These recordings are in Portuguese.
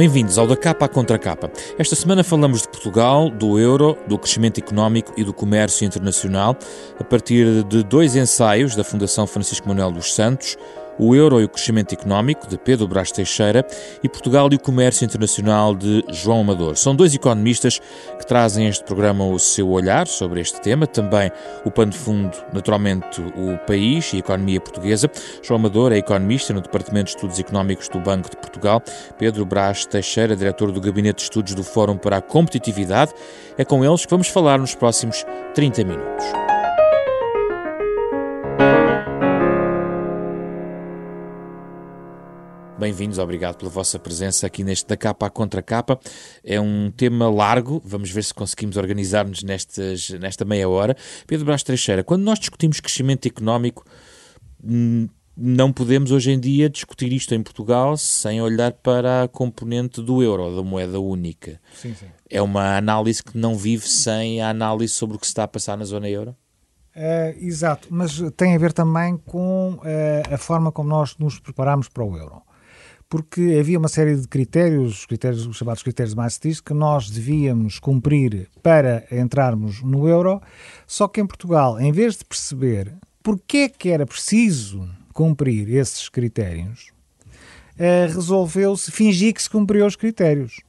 Bem-vindos ao Da Capa à Contra Capa. Esta semana falamos de Portugal, do euro, do crescimento económico e do comércio internacional, a partir de dois ensaios da Fundação Francisco Manuel dos Santos, o Euro e o Crescimento Económico, de Pedro Brás Teixeira, e Portugal e o Comércio Internacional, de João Amador. São dois economistas que trazem este programa o seu olhar sobre este tema, também o pano de fundo, naturalmente, o país e a economia portuguesa. João Amador é economista no Departamento de Estudos Económicos do Banco de Portugal. Pedro Brás Teixeira, diretor do Gabinete de Estudos do Fórum para a Competitividade. É com eles que vamos falar nos próximos 30 minutos. Bem-vindos, obrigado pela vossa presença aqui neste da capa à contra capa. É um tema largo, vamos ver se conseguimos organizar-nos nesta meia hora. Pedro Brás Teixeira, quando nós discutimos crescimento económico, hum, não podemos hoje em dia discutir isto em Portugal sem olhar para a componente do euro, da moeda única. Sim, sim. É uma análise que não vive sem a análise sobre o que se está a passar na zona euro? É, exato, mas tem a ver também com é, a forma como nós nos preparamos para o euro porque havia uma série de critérios, os, critérios, os chamados critérios de Maastricht, que nós devíamos cumprir para entrarmos no euro, só que em Portugal, em vez de perceber porque é que era preciso cumprir esses critérios, eh, resolveu-se fingir que se cumpriu os critérios.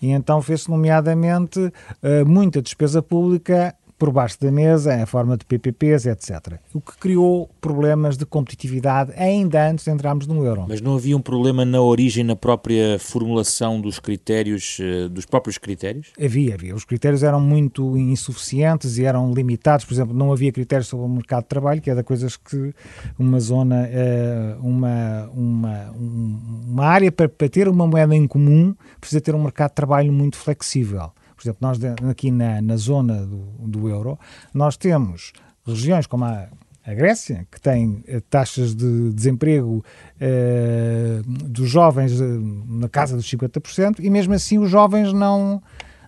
E então fez-se, nomeadamente, eh, muita despesa pública por baixo da mesa, em forma de PPPs, etc. O que criou problemas de competitividade ainda antes de entrarmos no euro. Mas não havia um problema na origem, na própria formulação dos critérios, eh, dos próprios critérios? Havia, havia. Os critérios eram muito insuficientes e eram limitados. Por exemplo, não havia critérios sobre o mercado de trabalho, que é da coisas que uma zona, eh, uma, uma, uma área para, para ter uma moeda em comum precisa ter um mercado de trabalho muito flexível. Por exemplo, nós aqui na, na zona do, do euro, nós temos regiões como a, a Grécia, que tem eh, taxas de desemprego eh, dos jovens eh, na casa dos 50%, e mesmo assim os jovens não,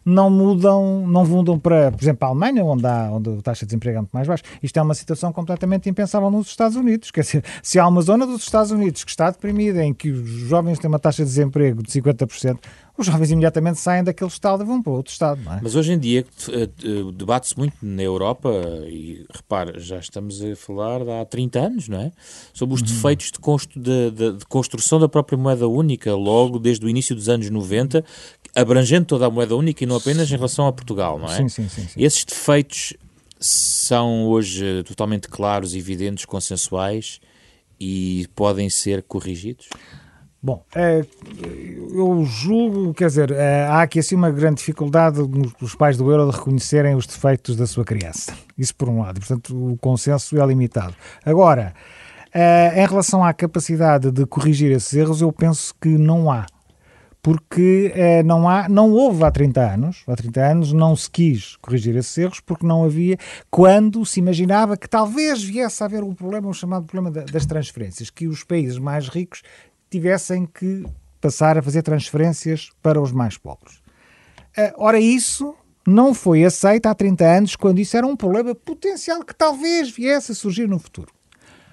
não mudam, não mudam para, por exemplo, a Alemanha, onde, há, onde a taxa de desemprego é muito mais baixa. Isto é uma situação completamente impensável nos Estados Unidos. Quer dizer, se há uma zona dos Estados Unidos que está deprimida, em que os jovens têm uma taxa de desemprego de 50%, os jovens imediatamente saem daquele estado e vão para outro estado. É? Mas hoje em dia eh, eh, debate-se muito na Europa, e repara, já estamos a falar há 30 anos, não é? Sobre os uhum. defeitos de, constru de, de, de, construção da própria moeda única, logo desde o início dos anos 90, abrangendo toda a moeda única e não apenas em relação a Portugal, não é? Sim, sim, sim. sim. Esses defeitos são hoje totalmente claros, evidentes, consensuais e podem ser corrigidos? Bom, é, eu julgo, quer dizer, é, há aqui assim uma grande dificuldade dos pais do euro de reconhecerem os defeitos da sua criança. Isso por um lado, portanto o consenso é limitado. Agora, é, em relação à capacidade de corrigir esses erros, eu penso que não há. Porque não, há, não houve há 30 anos, há 30 anos não se quis corrigir esses erros porque não havia, quando se imaginava que talvez viesse a haver um problema, o um chamado problema das transferências, que os países mais ricos tivessem que passar a fazer transferências para os mais pobres. Eh, ora, isso não foi aceito há 30 anos, quando isso era um problema potencial que talvez viesse a surgir no futuro.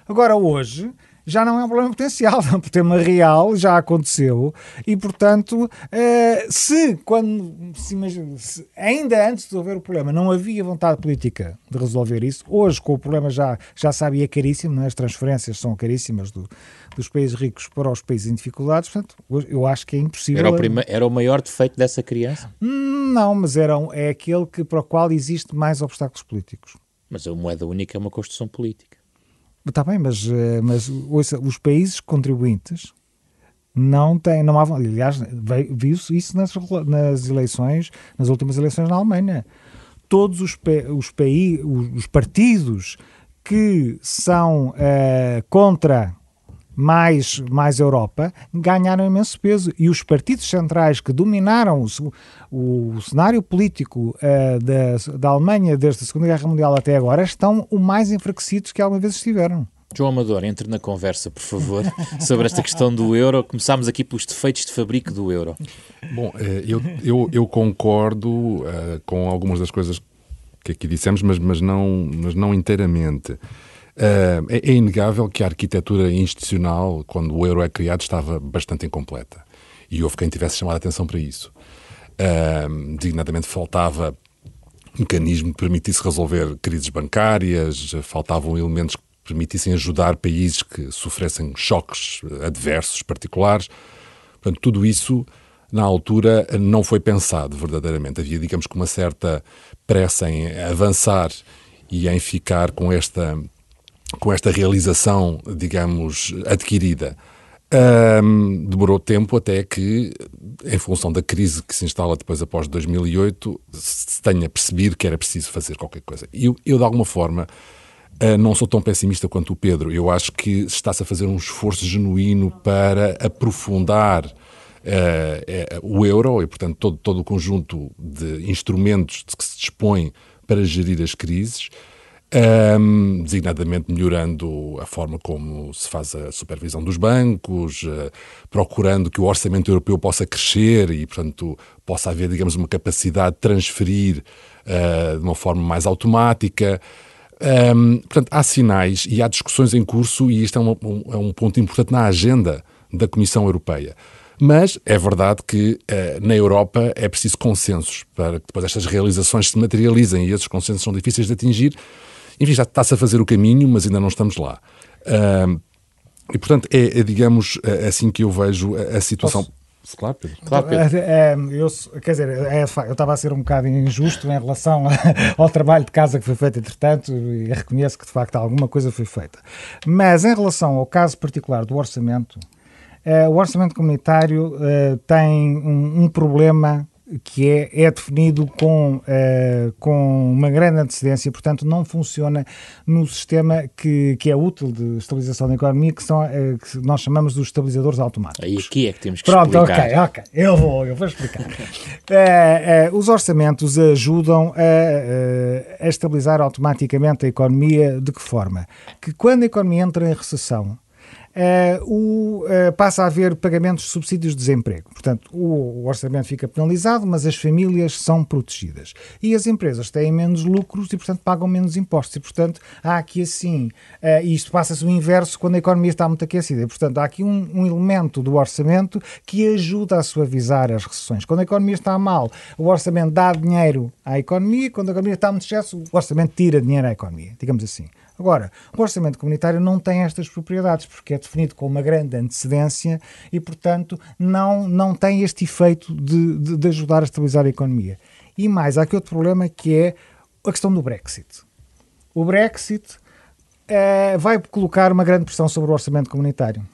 Agora, hoje, já não é um problema potencial, é um problema real, já aconteceu, e portanto, eh, se quando se imagina, se ainda antes de resolver o problema não havia vontade política de resolver isso, hoje com o problema já, já sabe, é caríssimo, é? as transferências são caríssimas do, dos países ricos para os países em dificuldades, portanto, eu acho que é impossível. Era o, prima, era o maior defeito dessa criança? Não, mas era um, é aquele que, para o qual existe mais obstáculos políticos. Mas a moeda única é uma construção política. Está bem, mas, eh, mas ouça, os países contribuintes não têm, não há, aliás, viu-se isso nas, nas eleições, nas últimas eleições na Alemanha. Todos os, os, os partidos que são uh, contra mais, mais Europa, ganharam imenso peso. E os partidos centrais que dominaram o, o cenário político uh, da, da Alemanha desde a Segunda Guerra Mundial até agora estão o mais enfraquecidos que alguma vez estiveram. João Amador, entre na conversa, por favor, sobre esta questão do euro. Começámos aqui pelos defeitos de fabrico do euro. Bom, eh, eu, eu, eu concordo uh, com algumas das coisas que aqui dissemos, mas, mas, não, mas não inteiramente. Uh, é, é, inegável que a arquitetura institucional, quando o euro é criado, estava bastante incompleta. E houve quem tivesse chamado a atenção para isso. Uh, designadamente faltava mecanismo que permitisse resolver crises bancárias, faltavam elementos que permitissem ajudar países que sofressem choques adversos particulares. Portanto, tudo isso, na altura, não foi pensado verdadeiramente. Havia, digamos que, uma certa pressa em avançar e em ficar com esta, com esta realização, digamos, adquirida. Um, demorou tempo até que, em função da crise que se instala depois após 2008, se tenha percebido que era preciso fazer qualquer coisa. E eu, eu, de alguma forma, uh, não sou tão pessimista quanto o Pedro. Eu acho que está-se a fazer um esforço genuíno para aprofundar uh, uh, o euro e, portanto, todo, todo o conjunto de instrumentos de que se dispõe para gerir as crises um, designadamente melhorando a forma como se faz a supervisão dos bancos, uh, procurando que o orçamento europeu possa crescer e, portanto, possa haver, digamos, uma capacidade de transferir uh, de uma forma mais automática. Um, portanto, há sinais e há discussões em curso, e isto é um, um, é um ponto importante na agenda da Comissão Europeia. Mas é verdade que uh, na Europa é preciso consensos para que depois estas realizações se materializem e esses consensos são difíceis de atingir enfim, já está-se a fazer o caminho, mas ainda não estamos lá. Uh, e, portanto, é, é, digamos, assim que eu vejo a, a situação. Posso? Claro, Pedro. Claro, Pedro. É, é, eu, quer dizer, é, eu estava a ser um bocado injusto em relação ao trabalho de casa que foi feito, entretanto, e reconheço que de facto alguma coisa foi feita. Mas em relação ao caso particular do orçamento, eh, o orçamento comunitário eh, tem um, um problema que é, é definido com, uh, com uma grande antecedência, portanto não funciona no sistema que, que é útil de estabilização da economia, que, são, uh, que nós chamamos dos estabilizadores automáticos. Aí aqui é que temos que Pronto, explicar. ok, ok, eu vou, eu vou explicar. uh, os orçamentos ajudam a, a estabilizar automaticamente a economia de que forma? Que quando a economia entra em recessão, uh, o, uh, passa a haver pagamentos de subsídios de desemprego. Portanto, o, o, orçamento fica penalizado, mas as famílias são protegidas. E as empresas têm menos lucros e, portanto, pagam menos impostos. E, portanto, há aqui assim, uh, e isto passa-se o inverso quando a economia está muito aquecida. E, portanto, há aqui um, um elemento do orçamento que ajuda a suavizar as recessões. Quando a economia está mal, o orçamento dá dinheiro à economia, quando a economia está muito excesso, o orçamento tira dinheiro à economia, digamos assim. Agora, o orçamento comunitário não tem estas propriedades, porque é definido com uma grande antecedência e, portanto, não, não tem este efeito de, de, de ajudar a estabilizar a economia. E mais, há aqui outro problema que é a questão do Brexit. O Brexit é, vai colocar uma grande pressão sobre o orçamento comunitário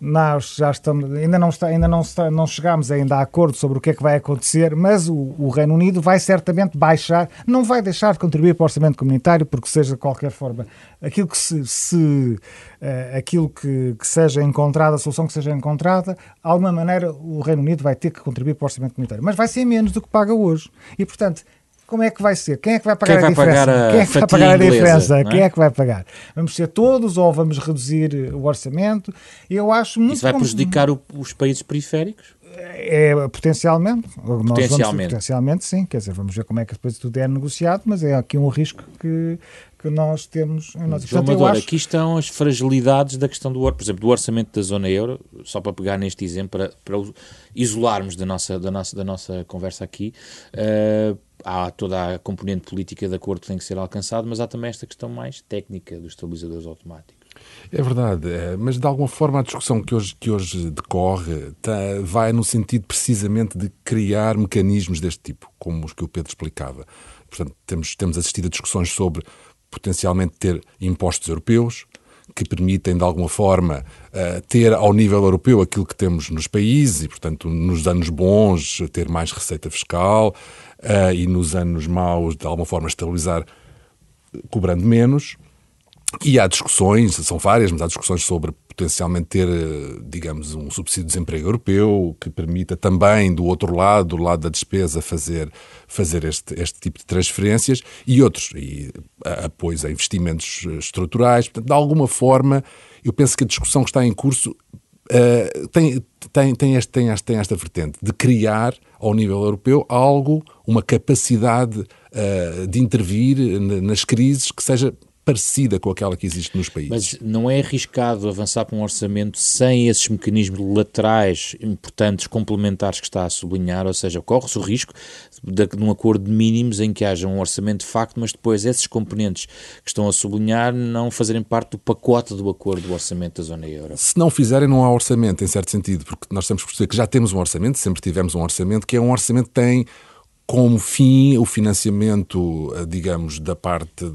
nós já estamos, ainda não, está, ainda não, está, não chegámos ainda a acordo sobre o que é que vai acontecer, mas o, o, Reino Unido vai certamente baixar, não vai deixar de contribuir para o orçamento comunitário, porque seja de qualquer forma aquilo que se, se uh, aquilo que, que, seja encontrada, a solução que seja encontrada, de alguma maneira o Reino Unido vai ter que contribuir para o orçamento comunitário, mas vai ser menos do que paga hoje. E portanto, como é que vai ser? Quem é que vai pagar Quem a diferença? Quem é que vai pagar a diferença? é? Quem é que vai pagar? Vamos ser todos ou vamos reduzir o orçamento? Eu acho muito Isso vai prejudicar o, os países periféricos? É, potencialmente. Potencialmente. Vamos, potencialmente, sim. Quer dizer, vamos ver como é que depois tudo é negociado, mas é aqui um risco que, que nós temos em nossa Portanto, Amador, acho... aqui estão as fragilidades da questão do, por exemplo, do orçamento da zona euro, só para pegar neste exemplo, para, para isolarmos da nossa, da, nossa, da nossa conversa aqui. Uh, há toda a componente política de acordo que tem que ser alcançado, mas há também esta questão mais técnica dos estabilizadores automáticos. É verdade, é, mas de alguma forma a discussão que hoje, que hoje decorre tá, vai no sentido precisamente de criar mecanismos deste tipo, como os que o Pedro explicava. Portanto, temos, temos assistido a discussões sobre potencialmente ter impostos europeus, que permitem, de alguma forma, uh, ter ao nível europeu aquilo que temos nos países e, portanto, nos anos bons, ter mais receita fiscal uh, e nos anos maus, de alguma forma, estabilizar cobrando menos. E há discussões, são várias, mas há discussões sobre potencialmente ter, digamos, um subsídio de desemprego europeu que permita também, do outro lado, do lado da despesa, fazer, fazer este, este tipo de transferências e outros, e apoios a investimentos estruturais. Portanto, de alguma forma, eu penso que a discussão que está em curso uh, tem, tem, tem, este, tem, este, tem esta vertente de criar, ao nível europeu, algo, uma capacidade uh, de intervir nas crises que seja parecida com aquela que existe nos países. Mas não é arriscado avançar para um orçamento sem esses mecanismos laterais importantes, complementares que está a sublinhar, ou seja, corre-se o risco de, de um acordo de mínimos em que haja um orçamento de facto, mas depois esses componentes que estão a sublinhar não fazerem parte do pacote do acordo do orçamento da zona euro. Se não fizerem, não há orçamento, em certo sentido, porque nós temos que perceber que já temos um orçamento, sempre tivemos um orçamento, que é um orçamento que tem como fim o financiamento, eh, digamos, da parte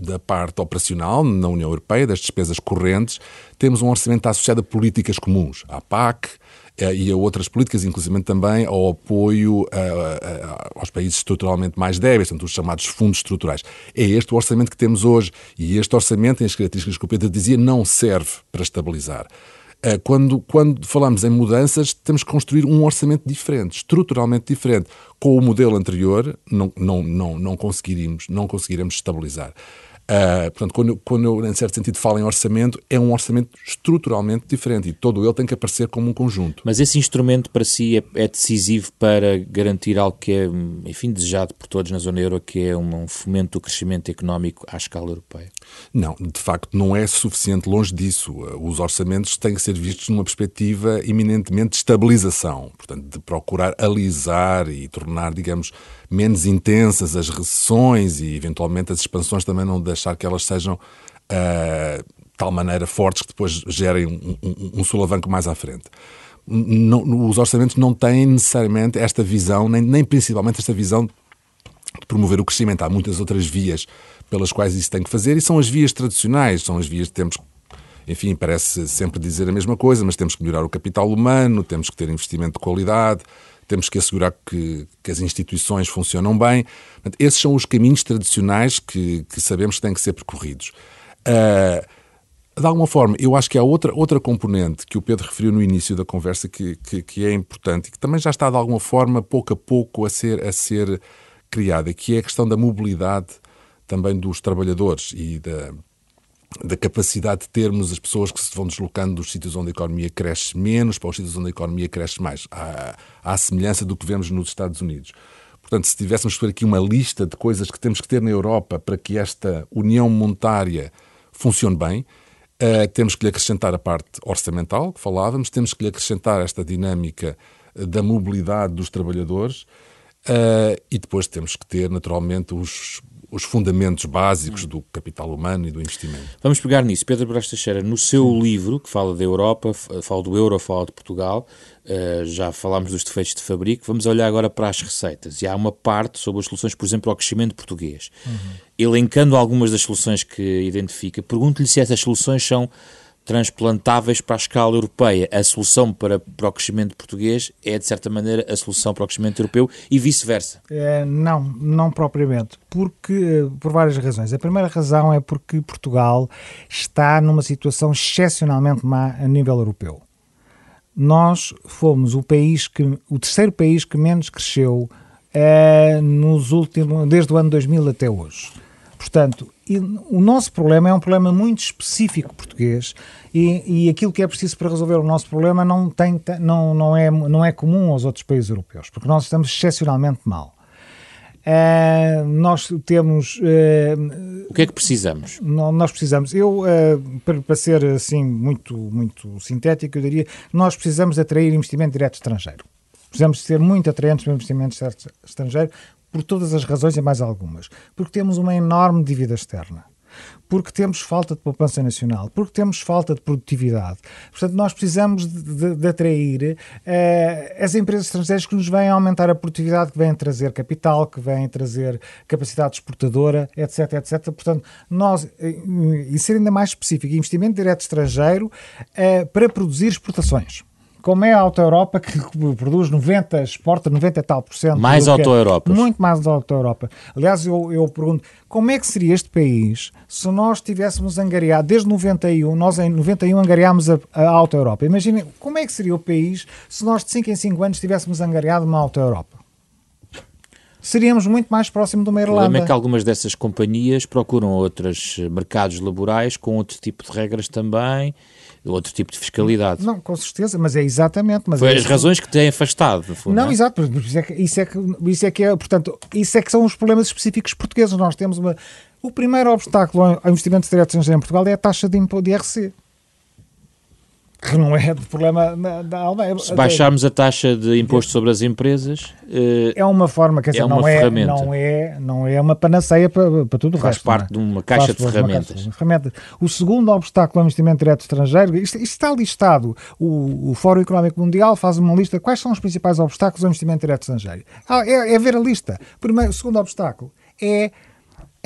da parte operacional na União Europeia, das despesas correntes, temos um orçamento associado a políticas comuns, à PAC eh, e a outras políticas, inclusive também ao apoio a, a, aos países estruturalmente mais débeis, portanto, os chamados fundos estruturais. É este o orçamento que temos hoje e este orçamento, em as características que o Pedro dizia, não serve para estabilizar. Eh, quando, quando falamos em mudanças, temos que construir um orçamento diferente, estruturalmente diferente. Com o modelo anterior, não, não, não, não, conseguiríamos, não conseguiremos estabilizar. Uh, portanto, quando, quando eu, em certo sentido, falo em orçamento, é um orçamento estruturalmente diferente e todo ele tem que aparecer como um conjunto. Mas esse instrumento para si é, é decisivo para garantir algo que é, enfim, desejado por todos na zona euro, que é um, um fomento do crescimento económico à escala europeia? Não, de facto, não é suficiente longe disso. Os orçamentos têm que ser vistos numa perspectiva eminentemente de estabilização, portanto, de procurar alisar e tornar, digamos, menos intensas as recessões e, eventualmente, as expansões também não deixar que elas sejam uh, tal maneira fortes que depois gerem um, um, um solavanco mais à frente. Não, os orçamentos não têm necessariamente esta visão, nem, nem principalmente esta visão de promover o crescimento. Há muitas outras vias pelas quais isso tem que fazer e são as vias tradicionais, são as vias que temos enfim, parece sempre dizer a mesma coisa, mas temos que melhorar o capital humano, temos que ter investimento de qualidade, temos que assegurar que, que as instituições funcionam bem. Portanto, esses são os caminhos tradicionais que, que, sabemos que têm que ser percorridos. Uh, de alguma forma, eu acho que há outra, outra componente que o Pedro referiu no início da conversa que, que, que, é importante e que também já está, de alguma forma, pouco a pouco a ser, a ser criada, que é a questão da mobilidade também dos trabalhadores e da, da capacidade de termos as pessoas que se vão deslocando dos sítios onde a economia cresce menos para os sítios onde a economia cresce mais, à, à semelhança do que vemos nos Estados Unidos. Portanto, se tivéssemos que fazer aqui uma lista de coisas que temos que ter na Europa para que esta união monetária funcione bem, uh, temos que lhe acrescentar a parte orçamental, que falávamos, temos que lhe acrescentar esta dinâmica da mobilidade dos trabalhadores uh, e depois temos que ter, naturalmente, os, os fundamentos básicos do capital humano e do investimento. Vamos pegar nisso. Pedro Brás Teixeira, no seu Sim. livro, que fala da Europa, fala do euro, fala de Portugal, uh, já falámos dos defeitos de fabrico, vamos olhar agora para as receitas. E há uma parte sobre as soluções, por exemplo, ao crescimento português. Uhum. Elencando algumas das soluções que identifica, pergunto-lhe se essas soluções são transplantáveis para a escala europeia. A solução para, para o crescimento português é, de certa maneira, a solução para o crescimento europeu e vice-versa? É, não, não propriamente, porque por várias razões. A primeira razão é porque Portugal está numa situação excepcionalmente má a nível europeu. Nós fomos o país que, o terceiro país que menos cresceu é, nos últimos, desde o ano 2000 até hoje. Portanto, o nosso problema é um problema muito específico português e, e aquilo que é preciso para resolver o nosso problema não, tem, não, não, é, não é comum aos outros países europeus, porque nós estamos excepcionalmente mal. Uh, nós temos. Uh, o que é que precisamos? Nós precisamos. Eu, uh, para, para, ser assim muito, muito sintético, eu diria nós precisamos atrair investimento direto estrangeiro. Precisamos ser muito atraentes para investimento estrangeiro por todas as razões e mais algumas. Porque temos uma enorme dívida externa. Porque temos falta de poupança nacional, porque temos falta de produtividade. Portanto, nós precisamos de, de, de atrair uh, as empresas estrangeiras que nos vêm aumentar a produtividade, que vêm trazer capital, que vêm trazer capacidade exportadora, etc, etc. Portanto, nós, eh, e ser ainda mais específico, investimento direto estrangeiro uh, para produzir exportações como é a Auto Europa, que produz 90, exporta 90 e tal por cento. Mais Auto Europa. Muito mais Auto Europa. Aliás, eu, eu pergunto, como é que seria este país se nós tivéssemos angariado, desde 91, nós em 91 angariámos a, a Auto Europa. Imaginem, como é que seria o país se nós de 5 em 5 anos tivéssemos angariado uma Auto Europa? seríamos muito mais próximo de uma Irlanda. O problema é que algumas dessas companhias procuram outros mercados laborais com outro tipo de regras também outro tipo de fiscalidade. Não, com certeza, mas é exatamente. Mas Foi é as razões que têm afastado. Fundo, não, não é? exato, isso é, que, isso, é que, isso é que é, portanto, isso é que são os problemas específicos portugueses. Nós temos uma, O primeiro obstáculo ao investimento direto estrangeiro em Portugal é a taxa de imposto de IRC que não é de problema da Alemanha. Se baixarmos a taxa de imposto sobre as empresas... Eh, é uma forma, quer dizer, é uma não, é, não, é, não é uma panaceia para, para tudo o Faz resto. Faz parte é? de uma caixa de ferramentas. Caixa, ferramenta. O segundo obstáculo ao investimento direto estrangeiro, isto, isto está listado, o, o, Fórum Económico Mundial faz uma lista, quais são os principais obstáculos ao investimento direto estrangeiro? Ah, é, é ver a lista. Primeiro, o segundo obstáculo é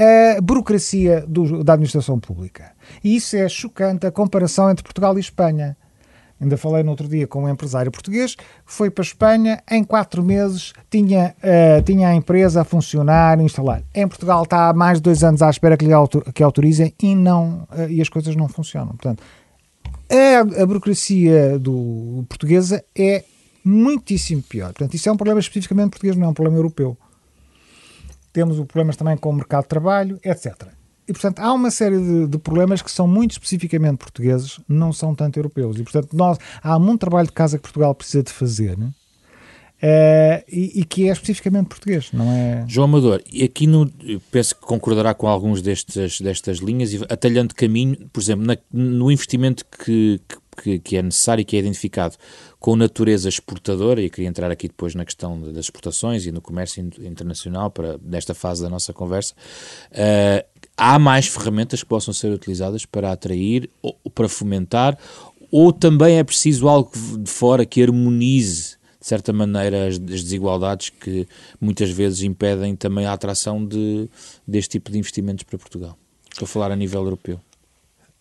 a burocracia do, da administração pública. E isso é chocante, a comparação entre Portugal e Espanha. Ainda falei no outro dia com um empresário português, foi para a Espanha, em quatro meses tinha, uh, tinha a empresa a funcionar, a instalar. Em Portugal está há mais de dois anos à espera que lhe autor, que autorizem e, não, uh, e as coisas não funcionam. Portanto, a, a burocracia do portuguesa é muitíssimo pior. Portanto, isso é um problema especificamente português, não é um problema europeu. Temos problemas também com o mercado de trabalho, etc. E, portanto, há uma série de, de, problemas que são muito especificamente portugueses, não são tanto europeus. E, portanto, nós, há muito trabalho de casa que Portugal precisa de fazer, né? E, e, que é especificamente português, não é? João Amador, aqui no, penso que concordará com alguns destes, destas linhas, e atalhando caminho, por exemplo, na, no investimento que, que, que, é necessário e que é identificado com natureza exportadora, e queria entrar aqui depois na questão das exportações e no comércio internacional, para nesta fase da nossa conversa, uh, há mais ferramentas que possam ser utilizadas para atrair ou para fomentar, ou também é preciso algo de fora que harmonize, de certa maneira, as desigualdades que muitas vezes impedem também a atração de, deste tipo de investimentos para Portugal? Estou a falar a nível europeu.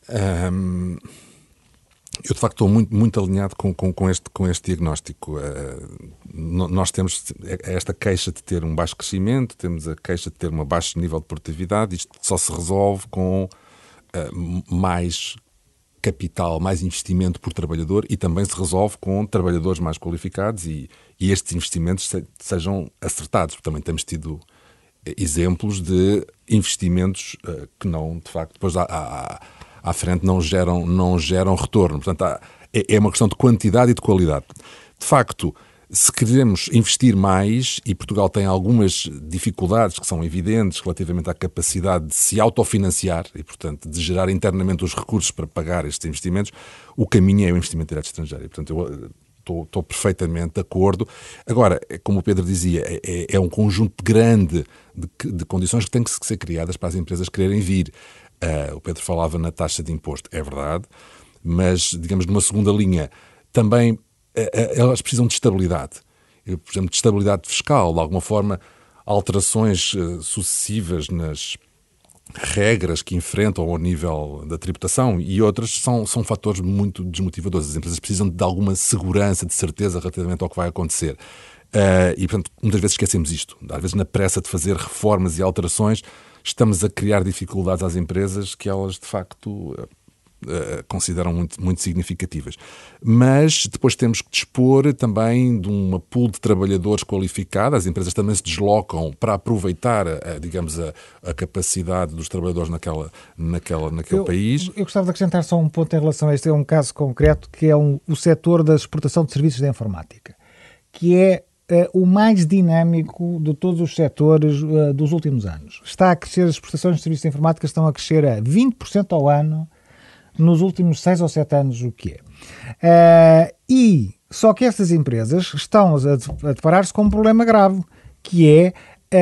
Um, eu, de facto, estou muito, muito alinhado com, com, com este, com este diagnóstico. Uh, nós temos esta queixa de ter um baixo crescimento, temos a queixa de ter um baixo nível de produtividade. Isto só se resolve com uh, mais capital, mais investimento por trabalhador e também se resolve com trabalhadores mais qualificados e, e estes investimentos se, sejam acertados. Também temos tido exemplos de investimentos uh, que não, de facto, depois há, há à frente não geram, não geram retorno. Portanto, há, é, é uma questão de quantidade e de qualidade. De facto, se queremos investir mais, e Portugal tem algumas dificuldades que são evidentes relativamente à capacidade de se autofinanciar e, portanto, de gerar internamente os recursos para pagar estes investimentos, o caminho é o investimento direto estrangeiro. E, portanto, eu estou, estou perfeitamente de acordo. Agora, é como o Pedro dizia, é, é, é um conjunto grande de, de, condições que têm que ser criadas para as empresas quererem vir. Uh, o Pedro falava na taxa de imposto, é verdade, mas, digamos, numa segunda linha, também uh, elas precisam de estabilidade. Por exemplo, de estabilidade fiscal, de alguma forma, alterações uh, sucessivas nas regras que enfrentam ao nível da tributação e outras são, são fatores muito desmotivadores. As empresas precisam de alguma segurança, de certeza relativamente ao que vai acontecer. E, portanto, muitas vezes esquecemos isto. Às vezes, na pressa de fazer reformas e alterações, estamos a criar dificuldades às empresas que elas, de facto, Uh, consideram muito, muito significativas. Mas depois temos que dispor também de uma pool de trabalhadores qualificados, as empresas também se deslocam para aproveitar, a, digamos, a, a, capacidade dos trabalhadores naquela, naquela, naquele eu, país. Eu gostava de acrescentar só um ponto em relação a este, é um caso concreto, que é um, o setor da exportação de serviços de informática, que é o mais dinâmico de todos os setores uh, dos últimos anos. Está a crescer, as exportações de serviços de informática estão a crescer a 20% ao ano nos últimos 6 ou 7 anos, o que é. Uh, e só que estas empresas estão a, deparar-se com um problema grave, que é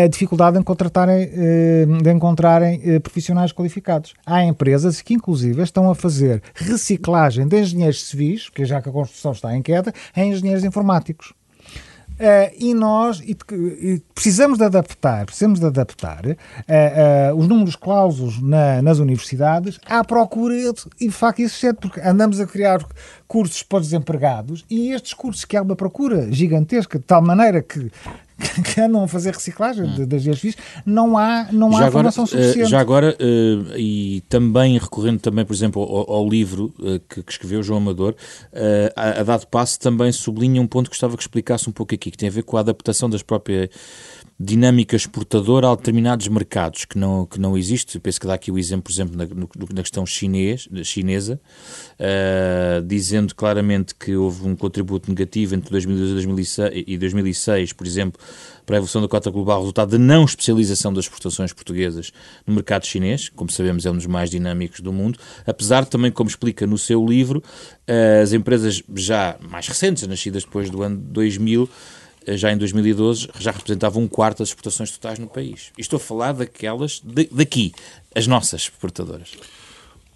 a dificuldade em contratarem, de encontrarem profissionais qualificados. Há empresas que, inclusive, estão a fazer reciclagem de engenheiros civis, porque já que a construção está em queda, em engenheiros informáticos. Uh, e nós e, e precisamos de adaptar, precisamos de adaptar uh, uh, os números clausos na, nas universidades à procura, e de facto isso é porque andamos a criar cursos para os desempregados e estes cursos que há uma procura gigantesca, de tal maneira que que andam a fazer reciclagem hum. das GSFIs, não há, não há agora, informação suficiente. Já agora, e também recorrendo também, por exemplo, ao, ao livro que, que, escreveu João Amador, a, a dado passo também sublinha um ponto que gostava que explicasse um pouco aqui, que tem a ver com a adaptação das próprias dinâmica exportadora a determinados mercados que não, que não existe. penso que dá aqui o exemplo, por exemplo, na, na questão chinês, chinesa, uh, dizendo claramente que houve um contributo negativo entre 2002 e 2006, e 2006, por exemplo, para a evolução da cota global, resultado de não especialização das exportações portuguesas no mercado chinês, como sabemos é um dos mais dinâmicos do mundo, apesar também, como explica no seu livro, uh, as empresas já mais recentes, nascidas depois do ano 2000, eh, já em 2012, já representavam um quarto das exportações totais no país. E estou a falar daquelas de, daqui, as nossas exportadoras.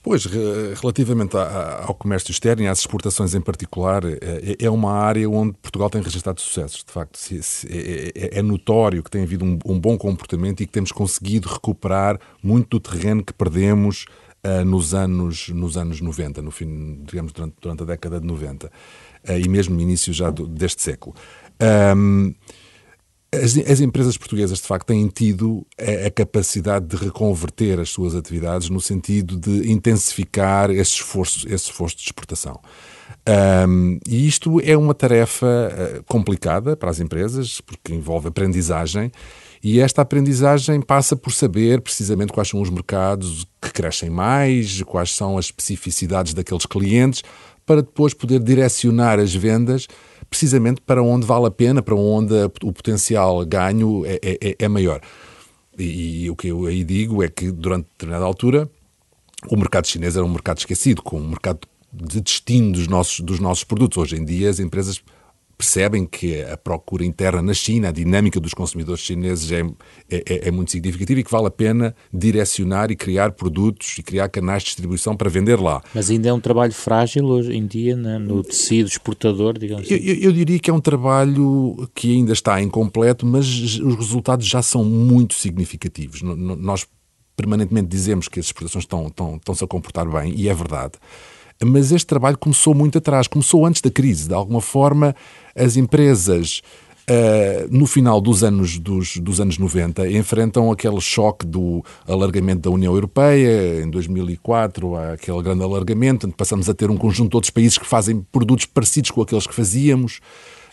Pois, relativamente ao comércio externo e às exportações em particular, é, é uma área onde Portugal tem registrado sucessos. De facto, é, é, é notório que tem havido um bom comportamento e que temos conseguido recuperar muito do terreno que perdemos uh, nos, anos, nos anos 90, no fim, digamos, durante, durante a década de 90, uh, e mesmo no início já deste século. Um, as, as, empresas portuguesas, de facto, têm tido a, a, capacidade de reconverter as suas atividades no sentido de intensificar esse esforço, esse esforço de exportação. Um, e isto é uma tarefa uh, complicada para as empresas, porque envolve aprendizagem, e esta aprendizagem passa por saber precisamente quais são os mercados que crescem mais, quais são as especificidades daqueles clientes, para depois poder direcionar as vendas precisamente para onde vale a pena, para onde o potencial ganho é, é, é, é maior. E, e, o que eu aí digo é que durante determinada altura o mercado chinês era um mercado esquecido, com um mercado de destino dos nossos, dos nossos produtos. Hoje em dia as empresas percebem que a procura interna na China, a dinâmica dos consumidores chineses é, é, é, é, muito significativa e que vale a pena direcionar e criar produtos e criar canais de distribuição para vender lá. Mas ainda é um trabalho frágil hoje em dia no tecido exportador, digamos assim? Eu, eu, diria que é um trabalho que ainda está incompleto, mas os resultados já são muito significativos. Nós permanentemente dizemos que as exportações estão, estão, estão-se a comportar bem, e é verdade. Mas este trabalho começou muito atrás, começou antes da crise. De alguma forma, as empresas Uh, no final dos anos, dos, dos, anos 90, enfrentam aquele choque do alargamento da União Europeia. Em 2004, há aquele grande alargamento, onde passamos a ter um conjunto de outros países que fazem produtos parecidos com aqueles que fazíamos.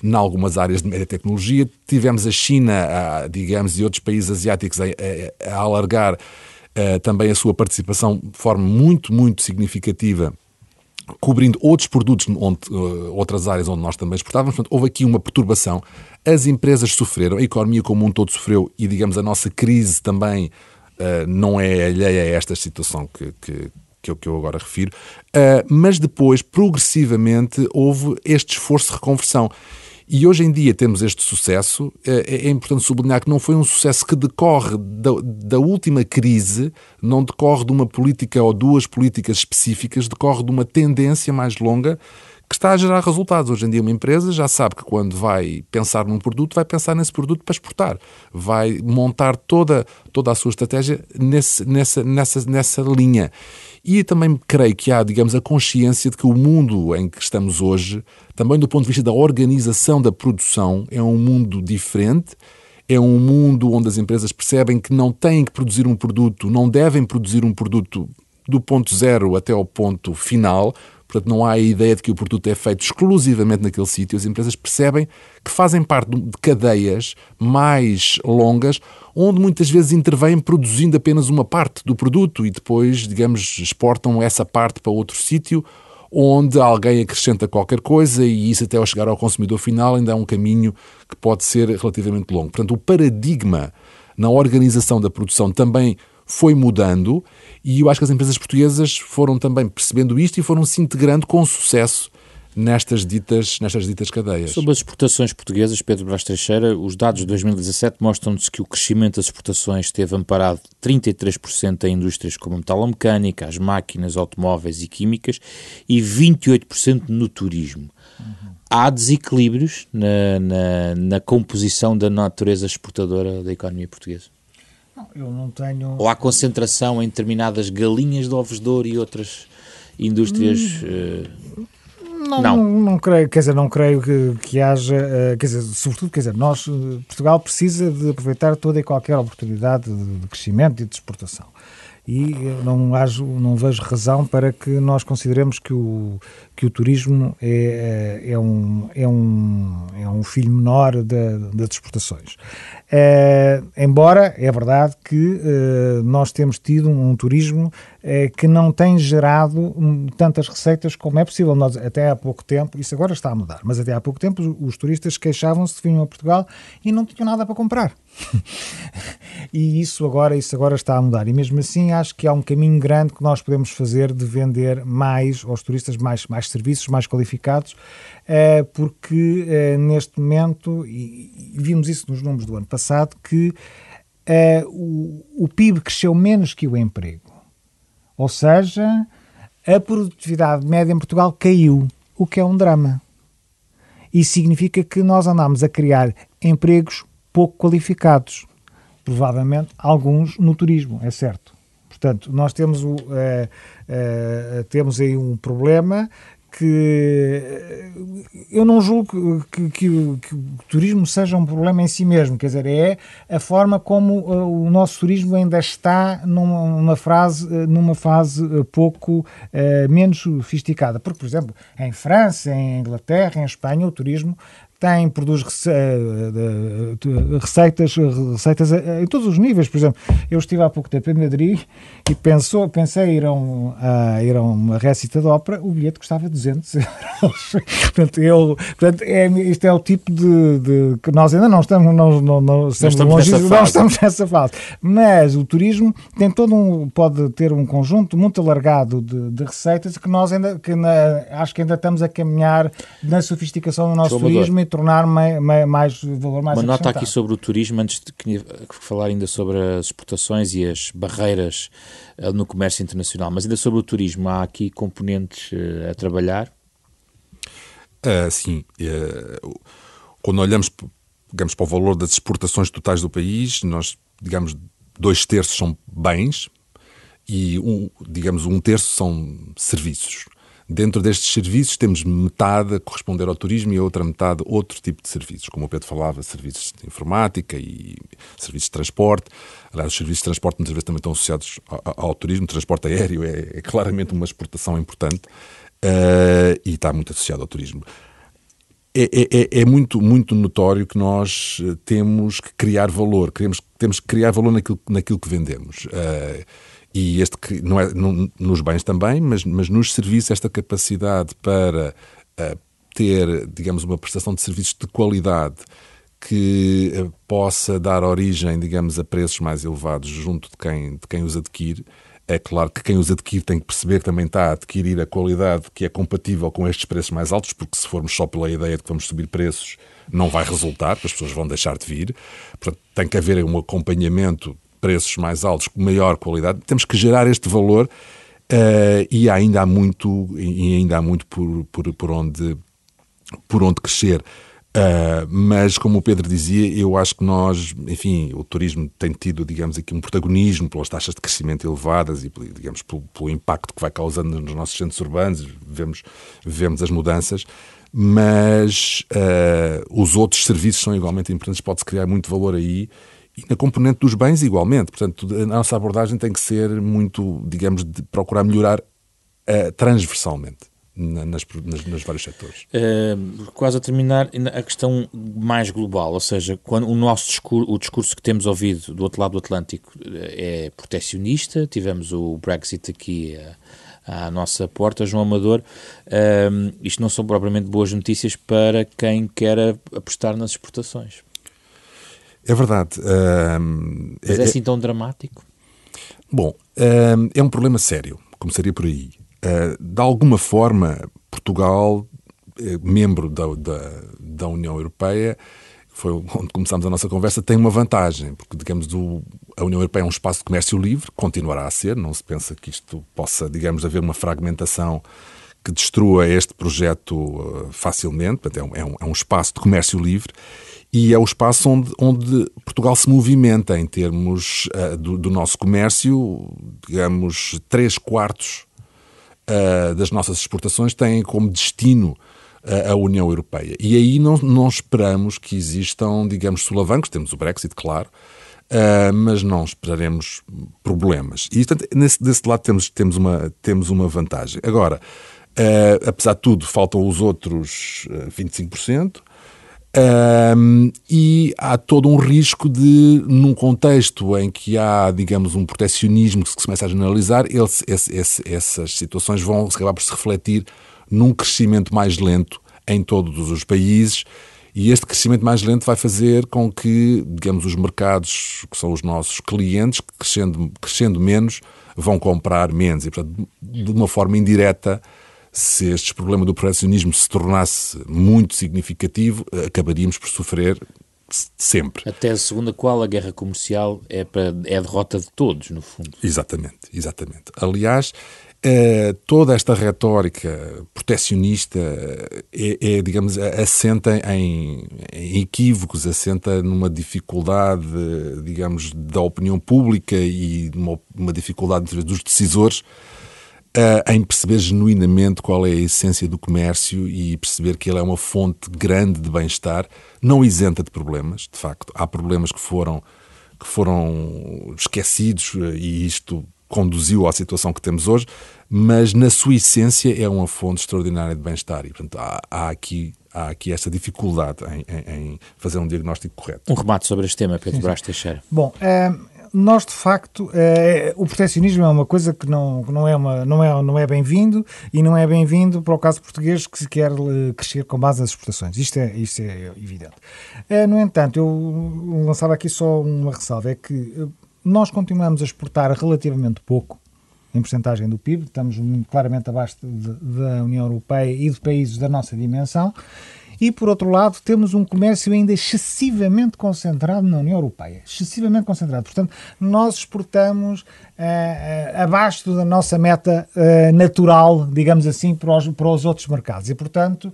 Em algumas áreas de média tecnologia, tivemos a China, a, digamos, e outros países asiáticos a, a, a alargar uh, também a sua participação de forma muito, muito significativa cobrindo outros produtos, onde, uh, outras áreas onde nós também exportávamos. Portanto, houve aqui uma perturbação. As empresas sofreram, a economia como um todo sofreu e, digamos, a nossa crise também uh, não é alheia a esta situação que, que, que, eu, que eu agora refiro. Uh, mas depois, progressivamente, houve este esforço de reconversão. E hoje em dia temos este sucesso. É, é importante sublinhar que não foi um sucesso que decorre da, da, última crise, não decorre de uma política ou duas políticas específicas, decorre de uma tendência mais longa que está a gerar resultados. Hoje em dia, uma empresa já sabe que quando vai pensar num produto, vai pensar nesse produto para exportar. Vai montar toda, toda a sua estratégia nesse, nessa, nessa, nessa linha. E também creio que há, digamos, a consciência de que o mundo em que estamos hoje, também do ponto de vista da organização da produção, é um mundo diferente. É um mundo onde as empresas percebem que não têm que produzir um produto, não devem produzir um produto do ponto zero até ao ponto final, Portanto, não há a ideia de que o produto é feito exclusivamente naquele sítio. As empresas percebem que fazem parte de cadeias mais longas, onde muitas vezes intervêm produzindo apenas uma parte do produto e depois, digamos, exportam essa parte para outro sítio onde alguém acrescenta qualquer coisa e isso até ao chegar ao consumidor final ainda é um caminho que pode ser relativamente longo. Portanto, o paradigma na organização da produção também foi mudando e eu acho que as empresas portuguesas foram também percebendo isto e foram se integrando com sucesso nestas ditas, nestas ditas cadeias. Sobre as exportações portuguesas, Pedro Brás Teixeira, os dados de 2017 mostram-nos que o crescimento das exportações esteve amparado 33% em indústrias como a metalomecânica, as máquinas, automóveis e químicas e 28% no turismo. Uhum. Há desequilíbrios na, na, na composição da natureza exportadora da economia portuguesa? Eu não tenho. Ou há concentração em determinadas galinhas de ovos de ouro e outras indústrias. Hum, uh... não, não. não, não. creio, quer dizer, não creio que, que haja, uh, quer dizer, sobretudo, quer dizer, nós, Portugal precisa de aproveitar toda e qualquer oportunidade de, de crescimento e de exportação. E não, hajo, não vejo razão para que nós consideremos que o, que o turismo é, é, um, é, um, é um filho menor das exportações. É, embora é verdade que é, nós temos tido um, um turismo é, que não tem gerado tantas receitas como é possível. Nós, até há pouco tempo, isso agora está a mudar, mas até há pouco tempo os turistas queixavam-se de vinham a Portugal e não tinham nada para comprar. e isso agora, isso agora está a mudar. E mesmo assim acho que há um caminho grande que nós podemos fazer de vender mais aos turistas, mais, mais serviços, mais qualificados, eh, porque eh, neste momento, e vimos isso nos números do ano passado, que eh, o, o PIB cresceu menos que o emprego. Ou seja, a produtividade média em Portugal caiu, o que é um drama. Isso significa que nós andamos a criar empregos pouco qualificados. Provavelmente alguns no turismo, é certo. Portanto, nós temos, o, é, é, temos aí um problema que eu não julgo que, que, que, o turismo seja um problema em si mesmo, quer dizer, é a forma como o nosso turismo ainda está numa, frase, numa fase pouco uh, menos sofisticada. Porque, por exemplo, em França, em Inglaterra, em Espanha, o turismo tem, produz receitas, receitas em todos os níveis. Por exemplo, eu estive há pouco tempo em Madrid e pensou, pensei ir a, um, a, ir a uma récita de ópera, o bilhete custava 200 euros. portanto, eu, portanto é, isto é o tipo de, de, que nós ainda não estamos, não, não, não estamos, estamos longe, nessa não estamos nessa fase. Mas o turismo tem todo um, pode ter um conjunto muito alargado de, de receitas que nós ainda, que na, acho que ainda estamos a caminhar na sofisticação do nosso turismo tornar mais, mais valor mais Uma nota aqui sobre o turismo, antes de falar ainda sobre as exportações e as barreiras eh, no comércio internacional, mas ainda sobre o turismo, há aqui componentes eh, a trabalhar? Uh, sim. Uh, quando olhamos digamos, para o valor das exportações totais do país, nós, digamos, dois terços são bens e, um, digamos, um terço são serviços. Dentro destes serviços temos metade a corresponder ao turismo e a outra metade outro tipo de serviços, como o Pedro falava, serviços de informática e serviços de transporte. Aliás, os serviços de transporte muitas vezes também estão associados ao, ao turismo. O transporte aéreo é, é, claramente uma exportação importante uh, e está muito associado ao turismo. É, é, é, é, muito, muito notório que nós temos que criar valor, queremos, temos que criar valor naquilo, naquilo que vendemos. Uh, e este que não é nos bens também, mas, mas nos serviços, esta capacidade para uh, ter, digamos, uma prestação de serviços de qualidade que uh, possa dar origem, digamos, a preços mais elevados junto de quem, de quem os adquire. É claro que quem os adquire tem que perceber que também está a adquirir a qualidade que é compatível com estes preços mais altos, porque se formos só pela ideia de que vamos subir preços, não vai resultar, as pessoas vão deixar de vir. Portanto, tem que haver um acompanhamento preços mais altos, maior qualidade, temos que gerar este valor uh, e ainda há muito, e ainda há muito por, por, por, onde, por onde crescer. Uh, mas, como o Pedro dizia, eu acho que nós, enfim, o turismo tem tido, digamos aqui, um protagonismo pelas taxas de crescimento elevadas e, digamos, pelo, pelo impacto que vai causando nos nossos centros urbanos, vemos, vemos as mudanças, mas uh, os outros serviços são igualmente importantes, pode-se criar muito valor aí e na componente dos bens, igualmente. Portanto, a nossa abordagem tem que ser muito, digamos, de procurar melhorar uh, transversalmente. Nas, nas, vários setores. Uh, quase a terminar, a questão mais global, ou seja, quando o nosso discurso, o discurso que temos ouvido do outro lado do Atlântico eh, é protecionista, tivemos o Brexit aqui à, à nossa porta, João Amador, isto não são propriamente boas notícias para quem quer apostar nas exportações. É verdade. Uh, Mas é, é, assim tão dramático? Bom, uh, é um problema sério. Começaria por aí. Uh, de alguma forma, Portugal, eh, membro da, da, da, União Europeia, foi onde começámos a nossa conversa, tem uma vantagem, porque, digamos, do, a União Europeia é um espaço de comércio livre, continuará a ser, não se pensa que isto possa, digamos, haver uma fragmentação que destrua este projeto uh, facilmente, portanto, é é um, é um espaço de comércio livre e é o espaço onde, onde Portugal se movimenta em termos uh, do, do, nosso comércio. Digamos, três quartos uh, das nossas exportações têm como destino uh, a União Europeia. E aí não, não esperamos que existam, digamos, solavancos. Temos o Brexit, claro, Uh, mas não esperaremos problemas. E, portanto, nesse, desse lado temos, temos, uma, temos uma vantagem. Agora, uh, apesar de tudo, faltam os outros uh, 25%. Um, e há todo um risco de, num contexto em que há, digamos, um proteccionismo que se começa a generalizar, esse, esse, essas situações vão acabar por se refletir num crescimento mais lento em todos os países. E este crescimento mais lento vai fazer com que, digamos, os mercados, que são os nossos clientes, crescendo, crescendo menos, vão comprar menos. E, portanto, de uma forma indireta, se este problema do proteccionismo se tornasse muito significativo, acabaríamos por sofrer sempre. A tese segundo a qual a guerra comercial é, para, é a derrota de todos, no fundo. Exatamente, exatamente. Aliás, eh, toda esta retórica proteccionista é, é, digamos, assenta em, em, equívocos, assenta numa dificuldade, digamos, da opinião pública e uma, uma dificuldade dos decisores Uh, em perceber genuinamente qual é a essência do comércio e perceber que ele é uma fonte grande de bem-estar, não isenta de problemas, de facto. Há problemas que foram, que foram esquecidos eh, e isto conduziu à situação que temos hoje, mas na sua essência é uma fonte extraordinária de bem-estar e, portanto, há, há, aqui, há aqui esta dificuldade em, em, em, fazer um diagnóstico correto. Um remate sobre este tema, Pedro Brás Teixeira. Bom, é nós de facto é, o proteccionismo é uma coisa que não, não é uma não é não é bem-vindo e não é bem-vindo para o caso português que se quer eh, crescer com base nas exportações. Isto é isto é evidente. É, no entanto eu lançava aqui só uma ressalva é que nós continuamos a exportar relativamente pouco em porcentagem do PIB estamos claramente abaixo de, da União Europeia e de países da nossa dimensão e, por outro lado, temos um comércio ainda excessivamente concentrado na União Europeia. Excessivamente concentrado. Portanto, nós exportamos uh, uh, abaixo da nossa meta uh, natural, digamos assim, para os, para os outros mercados. E, portanto,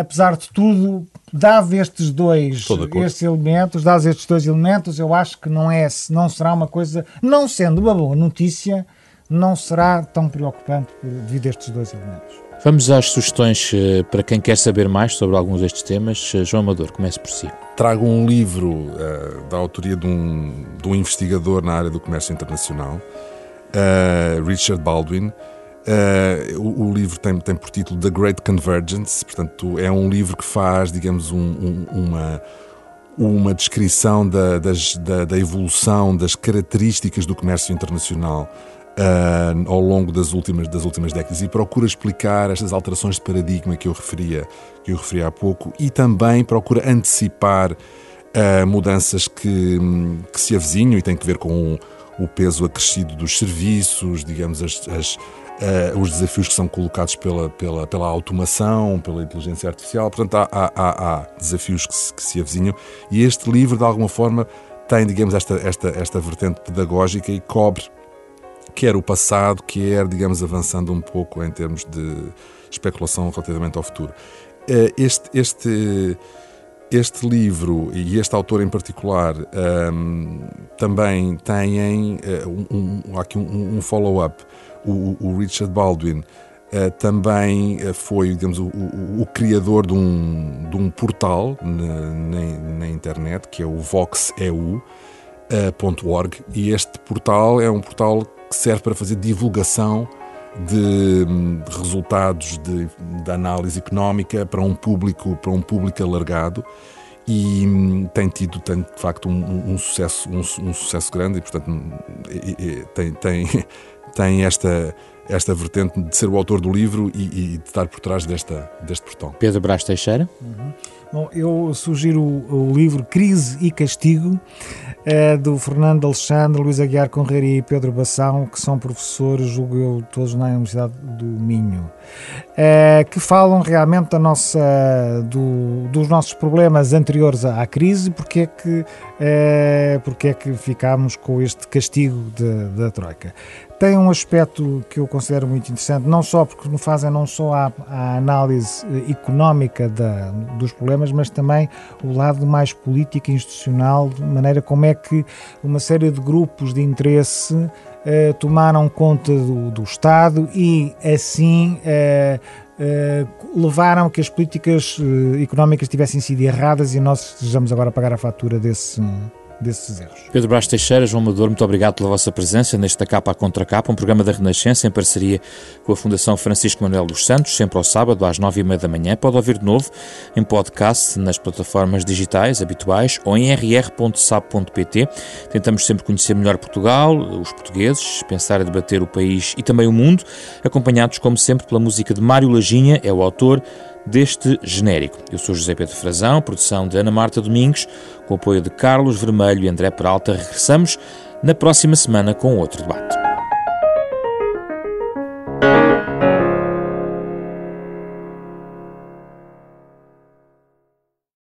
apesar de tudo, dados estes dois estes elementos, dados estes dois elementos, eu acho que não, é, não será uma coisa, não sendo uma boa notícia, não será tão preocupante devido a estes dois elementos. Vamos às sugestões eh, para quem quer saber mais sobre alguns destes temas. Eh, João Amador, comece por si. Trago um livro uh, da autoria de um, de um, investigador na área do comércio internacional, uh, Richard Baldwin. Uh, o, o, livro tem, tem por título The Great Convergence, portanto, é um livro que faz, digamos, um, um, uma, uma descrição da, das, da, da evolução das características do comércio internacional uh, ao longo das últimas, das últimas décadas e procura explicar estas alterações de paradigma que eu referia, que eu referia há pouco e também procura antecipar uh, mudanças que, que se avizinham e têm que ver com o, peso acrescido dos serviços, digamos, as, as Uh, os desafios que são colocados pela, pela, pela automação, pela inteligência artificial. Portanto, há, há, há desafios que se, que se avizinham e este livro, de alguma forma, tem, digamos, esta, esta, esta vertente pedagógica e cobre quer o passado, quer, digamos, avançando um pouco em termos de especulação relativamente ao futuro. Eh, este, este, este livro e este autor em particular um, ehm, também têm uh, um, um, aqui um, um follow-up. O, o, Richard Baldwin uh, também foi, digamos, o, o, o, criador de um, de um portal na, na, na internet que é o voxeu.org e este portal é um portal que serve para fazer divulgação de, de resultados de, de, análise económica para um público para um público alargado e hum, tem tido tem, de facto um, um sucesso um, um, sucesso grande e portanto e, tem, tem, tem esta esta vertente de ser o autor do livro e, e de estar por trás desta, deste portão. Pedro Brás Teixeira? Uhum. Bom, eu sugiro o, o livro Crise e Castigo, é do Fernando Alexandre, Luís Aguiar Conreira e Pedro Bação, que são professores, julgo eu, todos na Universidade do Minho, é, que falam realmente da nossa, do, dos nossos problemas anteriores à, crise, porque é que, é, porque é que ficámos com este castigo de, da Troika tem um aspecto que eu considero muito interessante, não só porque nos fazem não só a, a análise eh, económica da, dos problemas, mas também o lado mais político e institucional, de maneira como é que uma série de grupos de interesse eh, tomaram conta do, do, Estado e assim eh, eh, levaram que as políticas eh, económicas tivessem sido erradas e nós estejamos agora a pagar a fatura desse desses erros. Pedro Brás Teixeira, João Amador, muito obrigado pela vossa presença neste Da Capa à Contra Capa, um programa da Renascença em parceria com a Fundação Francisco Manuel dos Santos, sempre ao sábado às nove e meia da manhã. Pode ouvir de novo em podcast nas plataformas digitais habituais ou em rr.sab.pt. Tentamos sempre conhecer melhor Portugal, os portugueses, pensar e debater o país e também o mundo, acompanhados como sempre pela música de Mário Laginha, é o autor deste genérico. Eu sou José Pedro Frazão, produção de Ana Marta Domingos, com apoio de Carlos Vermelho e André Peralta. Regressamos na próxima semana com outro debate.